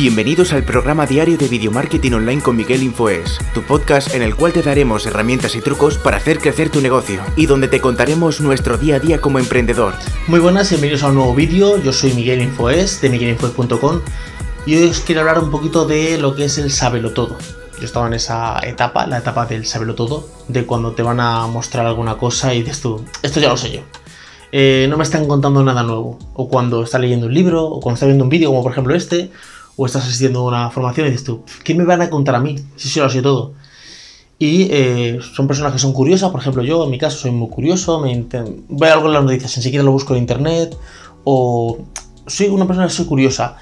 Bienvenidos al programa diario de Video Marketing Online con Miguel Infoes, tu podcast en el cual te daremos herramientas y trucos para hacer crecer tu negocio y donde te contaremos nuestro día a día como emprendedor. Muy buenas bienvenidos a un nuevo vídeo. Yo soy Miguel Infoes de miguelinfoes.com y hoy os quiero hablar un poquito de lo que es el sabelo todo. Yo estaba en esa etapa, la etapa del sabelo todo, de cuando te van a mostrar alguna cosa y dices tú, esto ya lo sé yo. Eh, no me están contando nada nuevo. O cuando estás leyendo un libro, o cuando estás viendo un vídeo, como por ejemplo este, o estás asistiendo a una formación y dices tú, ¿qué me van a contar a mí? Si sí, lo sé todo. Y eh, son personas que son curiosas, por ejemplo yo en mi caso soy muy curioso, me veo algo en las noticias, enseguida lo busco en internet, o soy una persona que soy curiosa.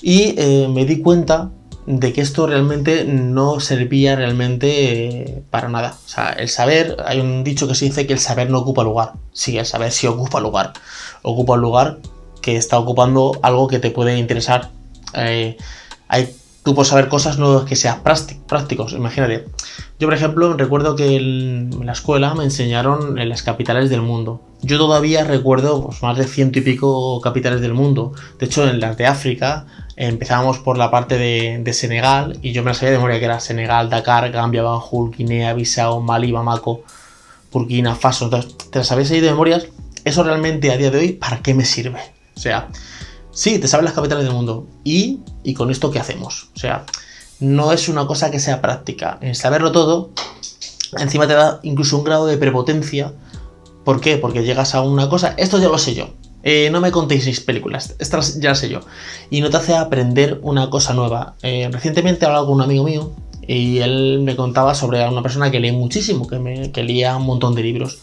Y eh, me di cuenta de que esto realmente no servía realmente eh, para nada. O sea, el saber, hay un dicho que se dice que el saber no ocupa lugar. Sí, el saber sí ocupa lugar. Ocupa un lugar que está ocupando algo que te puede interesar eh, hay, tú puedes saber cosas no que sean prácticos, imagínate. Yo, por ejemplo, recuerdo que en la escuela me enseñaron en las capitales del mundo. Yo todavía recuerdo pues, más de ciento y pico capitales del mundo. De hecho, en las de África empezábamos por la parte de, Senegal y yo me la sabía de memoria que era Senegal, Dakar, Gambia, Banjul, Guinea, Bissau, Mali, Bamako, Burkina Faso. Entonces, ¿te las sabéis ahí de memorias? Eso realmente a día de hoy, ¿para qué me sirve? O sea, Sí, te sabes las capitales del mundo. ¿Y, ¿Y con esto qué hacemos? O sea, no es una cosa que sea práctica. En saberlo todo, encima te da incluso un grado de prepotencia. ¿Por qué? Porque llegas a una cosa, esto ya lo sé yo. Eh, no me contéis seis películas, estas ya lo sé yo. Y no te hace aprender una cosa nueva. Eh, recientemente he hablado con un amigo mío y él me contaba sobre una persona que lee muchísimo, que, me, que leía un montón de libros.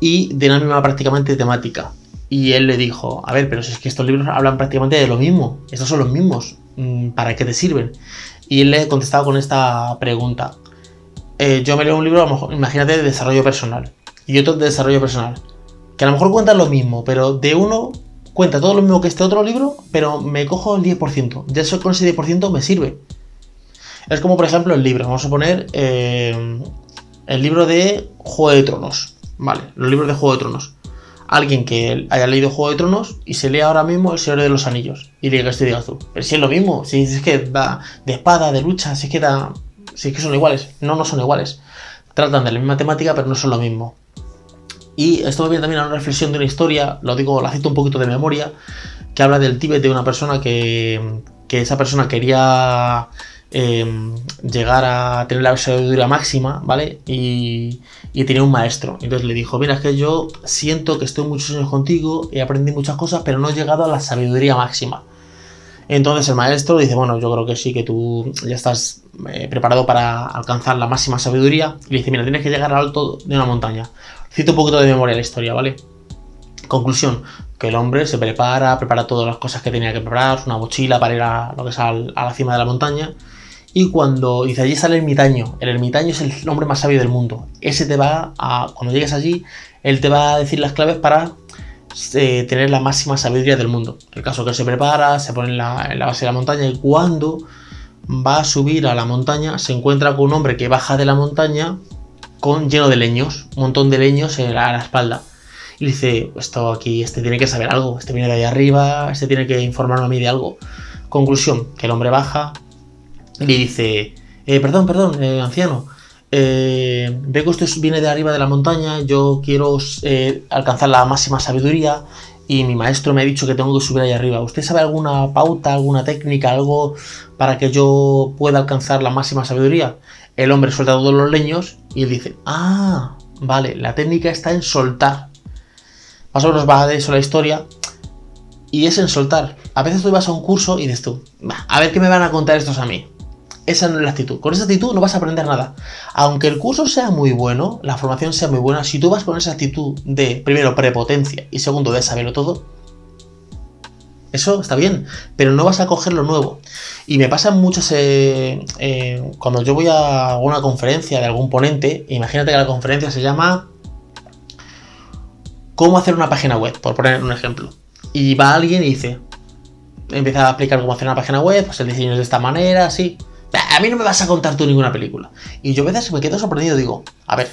Y de la misma prácticamente temática. Y él le dijo, a ver, pero si es que estos libros hablan prácticamente de lo mismo, estos son los mismos, mm, ¿para qué te sirven? Y él le contestaba con esta pregunta. Eh, yo me leo un libro, a lo mejor, imagínate, de desarrollo personal y otro de desarrollo personal, que a lo mejor cuentan lo mismo, pero de uno cuenta todo lo mismo que este otro libro, pero me cojo el 10%. Ya eso con ese 10% me sirve. Es como, por ejemplo, el libro. Vamos a poner eh, el libro de Juego de Tronos. Vale, los libros de Juego de Tronos alguien que haya leído Juego de Tronos y se lee ahora mismo El Señor de los Anillos y diga estoy de Pero si es lo mismo, si es que va de espada, de lucha, si es que da. Si es que son iguales. No, no son iguales. Tratan de la misma temática, pero no son lo mismo. Y esto me viene también a una reflexión de una historia, lo digo, la cito un poquito de memoria, que habla del Tíbet de una persona que, que esa persona quería Em, llegar a tener la sabiduría máxima, ¿vale? Y, y tenía un maestro. Entonces le dijo, mira, es que yo siento que estoy muchos años contigo, he aprendido muchas cosas, pero no he llegado a la sabiduría máxima. Entonces el maestro dice, bueno, yo creo que sí, que tú ya estás eh, preparado para alcanzar la máxima sabiduría. Y le dice, mira, tienes que llegar al alto de una montaña. Cito un poquito de memoria la historia, ¿vale? Conclusión, que el hombre se prepara, prepara todas las cosas que tenía que preparar, una mochila para ir a lo que es a la cima de la montaña. Y cuando dice allí sale el ermitaño, el ermitaño es el hombre más sabio del mundo. Ese te va a, cuando llegues allí, él te va a decir las claves para eh, tener la máxima sabiduría del mundo. El caso que se prepara, se pone en la, base de la montaña y cuando va a subir a la montaña, se encuentra con un hombre que baja de la montaña con lleno de leños, un montón de leños a la espalda. Y dice, esto aquí, este tiene que saber algo, este viene de ahí arriba, este tiene que informarme a mí de algo. Conclusión, que el hombre baja, le dice, eh, perdón, perdón, eh, anciano, eh, ve que usted viene de arriba de la montaña, yo quiero alcanzar la máxima sabiduría y mi maestro me ha dicho que tengo que subir ahí arriba. ¿Usted sabe alguna pauta, alguna técnica, algo para que yo pueda alcanzar la máxima sabiduría? El hombre suelta todos los leños y él dice, ah, vale, la técnica está en soltar. Más o menos va de eso la historia. Y es en soltar. A veces tú vas a un curso y dices tú, a ver qué me van a contar estos a mí. Esa no es la actitud. Con esa actitud no vas a aprender nada. Aunque el curso sea muy bueno, la formación sea muy buena, si tú vas con esa actitud de, primero, prepotencia y segundo, de saberlo todo, eso está bien, pero no vas a coger lo nuevo. Y me pasa mucho eh, eh, cuando yo voy a alguna conferencia de algún ponente, imagínate que la conferencia se llama ¿Cómo hacer una página web? Por poner un ejemplo. Y va alguien y dice, empieza a aplicar cómo hacer una página web, pues el diseño es de esta manera, así. A mí no me vas a contar tú ninguna película. Y yo a veces me quedo sorprendido, digo, a ver,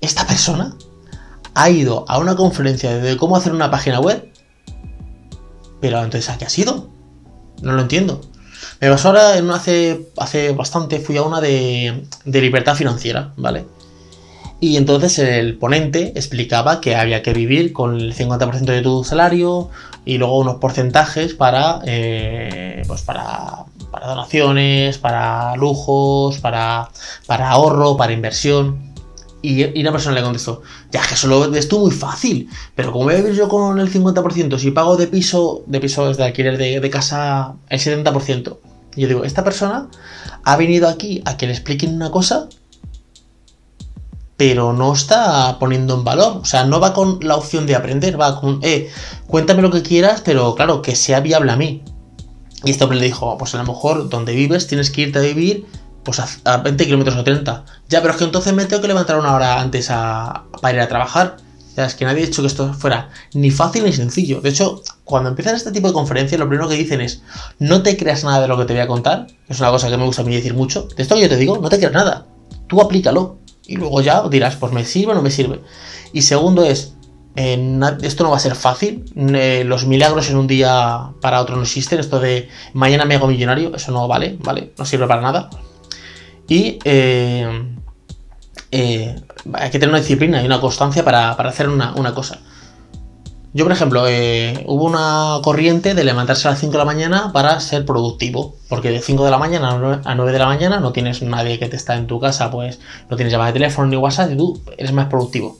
esta persona ha ido a una conferencia de cómo hacer una página web, pero entonces ¿a qué ha sido? No lo entiendo. Me pasó ahora en hace, hace bastante, fui a una de, de libertad financiera, ¿vale? Y entonces el ponente explicaba que había que vivir con el 50% de tu salario y luego unos porcentajes para, eh, pues para, para, donaciones, para lujos, para, para ahorro, para inversión. Y, una persona le contestó, ya que eso lo ves tú muy fácil, pero ¿cómo voy a vivir yo con el 50% si pago de piso, de piso de alquiler de, de casa el 70%? Y yo digo, esta persona ha venido aquí a que le expliquen una cosa pero no está poniendo en valor. O sea, no va con la opción de aprender, va con, eh, cuéntame lo que quieras, pero claro, que sea viable a mí. Y este hombre le dijo, pues a lo mejor donde vives tienes que irte a vivir pues a, 20 kilómetros o 30. Ya, pero es que entonces me tengo que levantar una hora antes a, para ir a trabajar. Ya, es que nadie ha dicho que esto fuera ni fácil ni sencillo. De hecho, cuando empiezan este tipo de conferencias, lo primero que dicen es, no te creas nada de lo que te voy a contar. Es una cosa que me gusta a mí decir mucho. De esto que yo te digo, no te creas nada. Tú aplícalo y luego ya dirás, pues me sirve o no me sirve. Y segundo es, esto no va a ser fácil, los milagros en un día para otro no existen, esto de mañana me hago millonario, eso no vale, ¿vale? No sirve para nada. Y eh, eh, hay que tener una disciplina y una constancia para, hacer una, una cosa. Yo, por ejemplo, eh, hubo una corriente de levantarse a las 5 de la mañana para ser productivo. Porque de 5 de la mañana a 9 de la mañana no tienes nadie que te está en tu casa, pues no tienes llamada de teléfono ni WhatsApp y tú eres más productivo.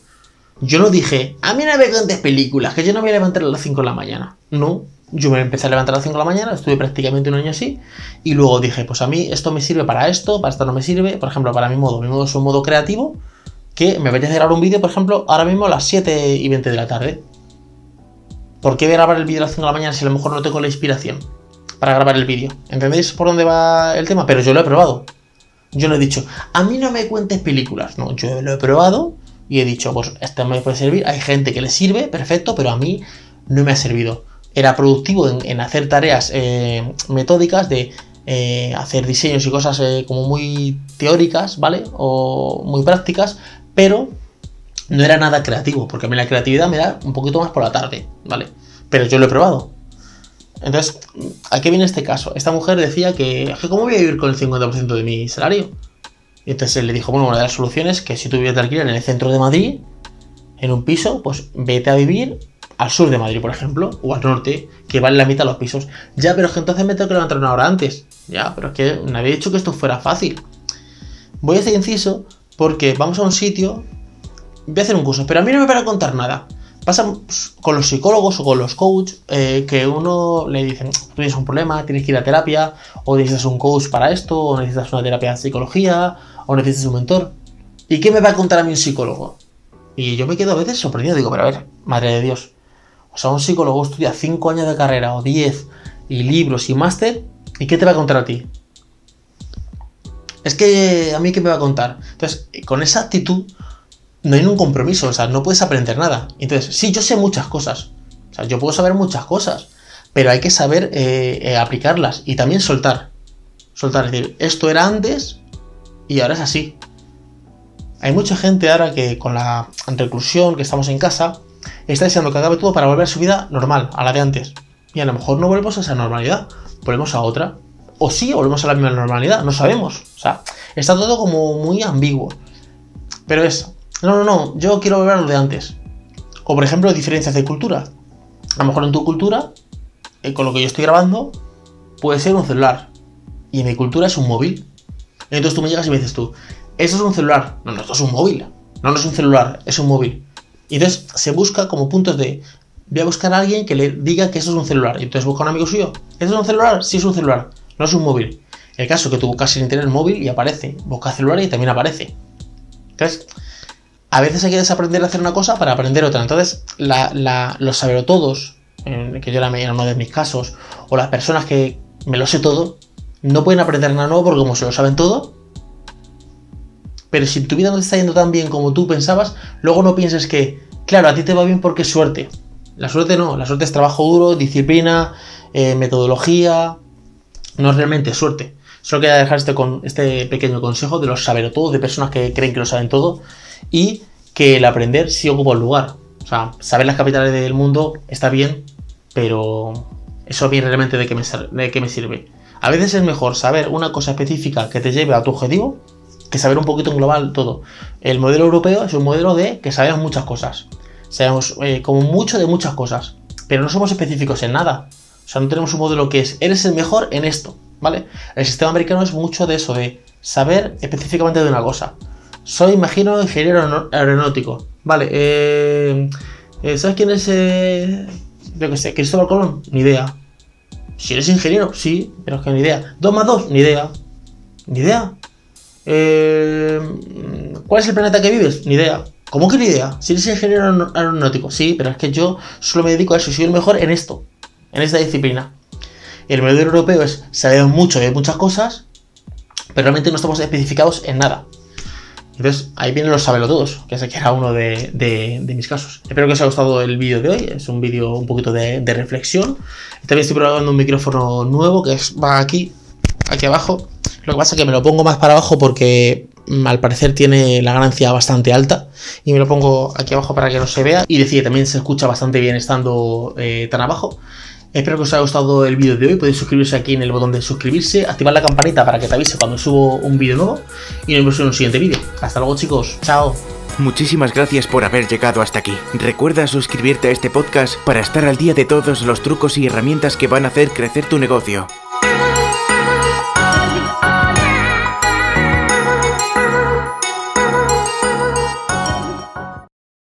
Yo no dije, a mí no me grandes películas, que yo no voy a levantar a las 5 de la mañana. No, yo me empecé a levantar a las 5 de la mañana, estuve prácticamente un año así, y luego dije, pues a mí esto me sirve para esto, para esto no me sirve. Por ejemplo, para mi modo, mi modo es un modo creativo, que me apetece grabar un vídeo, por ejemplo, ahora mismo a las 7 y 20 de la tarde ¿Por qué voy a grabar el vídeo a las 5 de la mañana si a lo mejor no tengo la inspiración para grabar el vídeo? ¿Entendéis por dónde va el tema? Pero yo lo he probado. Yo no he dicho, a mí no me cuentes películas. No, yo lo he probado y he dicho, pues este me puede servir. Hay gente que le sirve, perfecto, pero a mí no me ha servido. Era productivo en, hacer tareas eh, metódicas de eh, hacer diseños y cosas eh, como muy teóricas, ¿vale? O muy prácticas, pero no era nada creativo, porque a mí la creatividad me da un poquito más por la tarde, ¿vale? Pero yo lo he probado. Entonces, ¿a qué viene este caso? Esta mujer decía que, ¿cómo voy a vivir con el 50% de mi salario? Y entonces le dijo, bueno, una de las soluciones es que si tú vives de alquiler en el centro de Madrid, en un piso, pues vete a vivir al sur de Madrid, por ejemplo, o al norte, que vale la mitad los pisos. Ya, pero es que entonces me tengo que levantar una hora antes. Ya, pero es que me había dicho que esto fuera fácil. Voy a hacer inciso porque vamos a un sitio voy a hacer un curso, pero a mí no me van a contar nada. Pasa con los psicólogos o con los coaches eh, que uno le dicen, tú tienes un problema, tienes que ir a terapia, o necesitas un coach para esto, o necesitas una terapia de psicología, o necesitas un mentor. ¿Y qué me va a contar a mí un psicólogo? Y yo me quedo a veces sorprendido, digo, pero a ver, madre de Dios. O sea, un psicólogo estudia 5 años de carrera o 10 y libros y máster, ¿y qué te va a contar a ti? Es que a mí qué me va a contar. Entonces, con esa actitud, no hay un compromiso, o sea, no puedes aprender nada. Entonces, sí, yo sé muchas cosas, o sea, yo puedo saber muchas cosas, pero hay que saber eh, eh, aplicarlas y también soltar. Soltar, es decir, esto era antes y ahora es así. Hay mucha gente ahora que con la reclusión, que estamos en casa, está deseando que acabe todo para volver a su vida normal, a la de antes. Y a lo mejor no volvemos a esa normalidad, volvemos a otra. O sí, volvemos a la misma normalidad, no sabemos. O sea, está todo como muy ambiguo. Pero es, no, no, no, yo quiero volver a lo de antes. O por ejemplo, diferencias de cultura. A lo mejor en tu cultura, eh, con lo que yo estoy grabando, puede ser un celular. Y en mi cultura es un móvil. Entonces tú me llegas y me dices tú, ¿eso es un celular? No, no, esto es un móvil. No, no es un celular, es un móvil. Y entonces se busca como puntos de, voy a buscar a alguien que le diga que eso es un celular. Y entonces busca a un amigo suyo, ¿eso es un celular? Sí es un celular, no es un móvil. El caso es que tú buscas en internet el móvil y aparece, busca celular y también aparece. Entonces, a veces hay que desaprender a hacer una cosa para aprender otra. Entonces, los saberotodos, que yo era en uno de mis casos, o las personas que me lo sé todo, no pueden aprender nada nuevo porque como se lo saben todo. Pero si tu vida no te está yendo tan bien como tú pensabas, luego no pienses que, claro, a ti te va bien porque es suerte. La suerte no, la suerte es trabajo duro, disciplina, eh, metodología. No es realmente suerte. Solo quería dejar este, con, este pequeño consejo de los saberotodos, de personas que creen que lo saben todo y que el aprender sí ocupa un lugar. O sea, saber las capitales del mundo está bien, pero eso mí realmente de qué me, de qué me sirve. A veces es mejor saber una cosa específica que te lleve a tu objetivo que saber un poquito en global todo. El modelo europeo es un modelo de que sabemos muchas cosas. Sabemos eh, como mucho de muchas cosas, pero no somos específicos en nada. O sea, no tenemos un modelo que es, eres el mejor en esto, ¿vale? El sistema americano es mucho de eso, de saber específicamente de una cosa. Soy, imagino, ingeniero aeronáutico. Vale, eh, eh, ¿sabes quién es, eh, yo que sé, Cristóbal Colón? Ni idea. Si eres ingeniero, sí, pero es que ni idea. ¿2 más 2? Ni idea. Ni idea. Eh, ¿Cuál es el planeta que vives? Ni idea. ¿Cómo que ni idea? Si eres ingeniero aeronáutico, sí, pero es que yo solo me dedico a eso, soy el mejor en esto, en esta disciplina. El modelo europeo es sabemos mucho de muchas cosas, pero realmente no estamos especificados en nada. Entonces ahí vienen los todos, que ese que era uno de, mis casos. Espero que os haya gustado el vídeo de hoy, es un vídeo un poquito de, reflexión. También estoy probando un micrófono nuevo que va aquí, aquí abajo. Lo que pasa es que me lo pongo más para abajo porque mm, al parecer tiene la ganancia bastante alta y me lo pongo aquí abajo para que no se vea y decía también se escucha bastante bien estando eh, tan abajo Espero que os haya gustado el vídeo de hoy. Podéis suscribirse aquí en el botón de suscribirse, activar la campanita para que te avise cuando subo un vídeo nuevo y nos vemos en un siguiente vídeo. Hasta luego chicos, chao. Muchísimas gracias por haber llegado hasta aquí. Recuerda suscribirte a este podcast para estar al día de todos los trucos y herramientas que van a hacer crecer tu negocio.